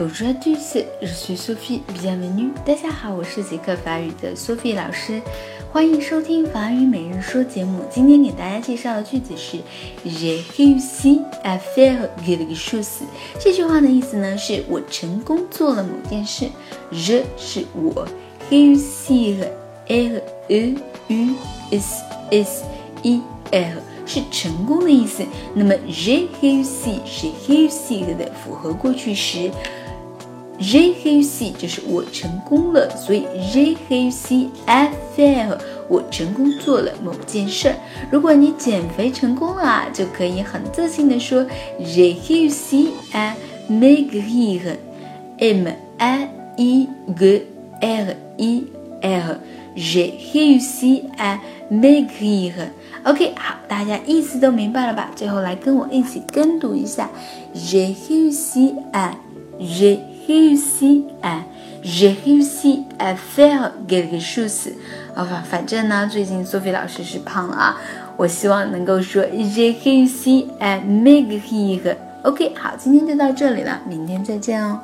Bonjour à tous, je suis Sophie, bienvenue. 大家好，我是极客法语的 Sophie 老师，欢迎收听法语每日说节目。今天给大家介绍的句子是 J'ai réussi à faire quelque chose。这句话的意思呢，是我成功做了某件事。Je 是我，réussir r e u s s i r 是成功的意思。那么 j'ai réussi 是 réussir 的复合过去时。J'ai r u s i 就是我成功了，所以 j'ai réussi à faire 我成功做了某件事儿。如果你减肥成功了啊，就可以很自信的说 j'ai réussi à maigrir，m a i g r i r，j'ai réussi à maigrir。OK，好，大家意思都明白了吧？最后来跟我一起跟读一下 j'ai réussi à，j'ai réussi à，j'ai réussi à faire quelque chose。好吧，反正呢，最近 Sophie 老师是胖了啊，我希望能够说 j'ai réussi à maigrir。OK，好，今天就到这里了，明天再见哦。